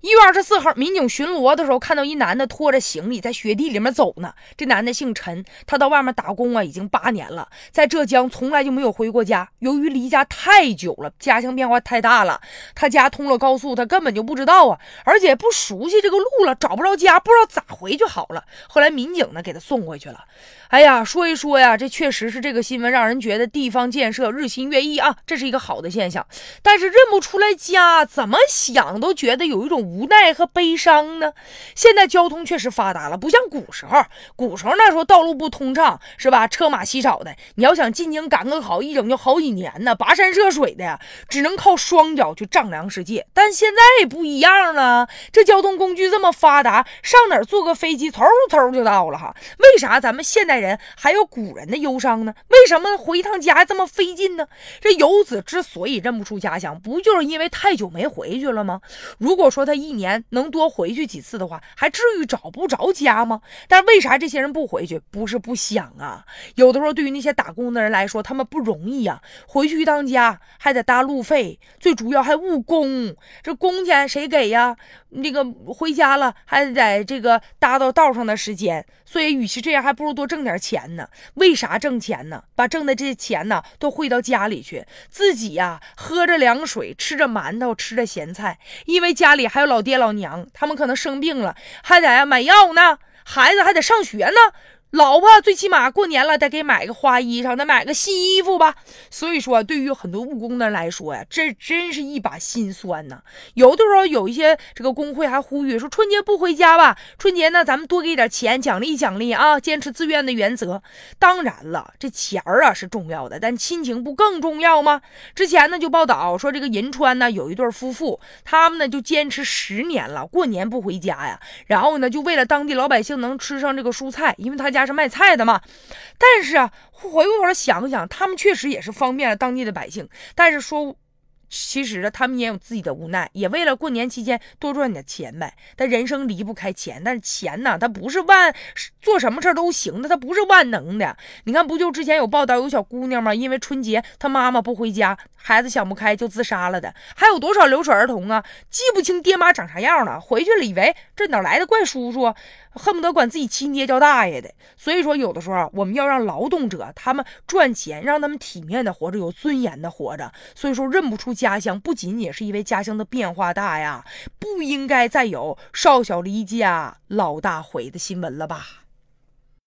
一月二十四号，民警巡逻的时候，看到一男的拖着行李在雪地里面走呢。这男的姓陈，他到外面打工啊，已经八年了，在浙江从来就没有回过家。由于离家太久了，家乡变化太大了，他家通了高速，他根本就不知道啊，而且不熟悉这个路了，找不着家，不知道咋回去好了。后来民警呢，给他送回去了。哎呀，说一说呀，这确实是这个新闻让人觉得地方建设日新月异啊，这是一个好的现象。但是认不出来家，怎么想都觉得有一种。无奈和悲伤呢？现在交通确实发达了，不像古时候。古时候那时候道路不通畅，是吧？车马稀少的，你要想进京赶个考，一整就好几年呢，跋山涉水的呀，只能靠双脚去丈量世界。但现在不一样了，这交通工具这么发达，上哪儿坐个飞机，嗖嗖就到了哈。为啥咱们现代人还有古人的忧伤呢？为什么回一趟家这么费劲呢？这游子之所以认不出家乡，不就是因为太久没回去了吗？如果说他。一年能多回去几次的话，还至于找不着家吗？但是为啥这些人不回去？不是不想啊，有的时候对于那些打工的人来说，他们不容易呀。回去一趟家还得搭路费，最主要还误工，这工钱谁给呀？那个回家了还得这个搭到道上的时间，所以与其这样，还不如多挣点钱呢。为啥挣钱呢？把挣的这些钱呢都汇到家里去，自己呀喝着凉水，吃着馒头，吃着咸菜，因为家里还老爹老娘，他们可能生病了，还得买药呢，孩子还得上学呢。老婆最起码过年了得给买个花衣裳，得买个新衣服吧。所以说，对于很多务工的来说呀，这真是一把辛酸呐。有的时候有一些这个工会还呼吁说，春节不回家吧，春节呢咱们多给点钱奖励奖励啊，坚持自愿的原则。当然了，这钱儿啊是重要的，但亲情不更重要吗？之前呢就报道说，这个银川呢有一对夫妇，他们呢就坚持十年了，过年不回家呀。然后呢就为了当地老百姓能吃上这个蔬菜，因为他家。是卖菜的嘛，但是啊，回过头来想想，他们确实也是方便了当地的百姓，但是说。其实呢他们也有自己的无奈，也为了过年期间多赚点钱呗。但人生离不开钱，但是钱呢，它不是万做什么事都行的，它不是万能的。你看，不就之前有报道有小姑娘吗？因为春节她妈妈不回家，孩子想不开就自杀了的。还有多少留守儿童啊？记不清爹妈长啥样了，回去了以为这哪来的怪叔叔，恨不得管自己亲爹叫大爷的。所以说，有的时候我们要让劳动者他们赚钱，让他们体面的活着，有尊严的活着。所以说，认不出钱。家乡不仅仅是因为家乡的变化大呀，不应该再有少小离家老大回的新闻了吧？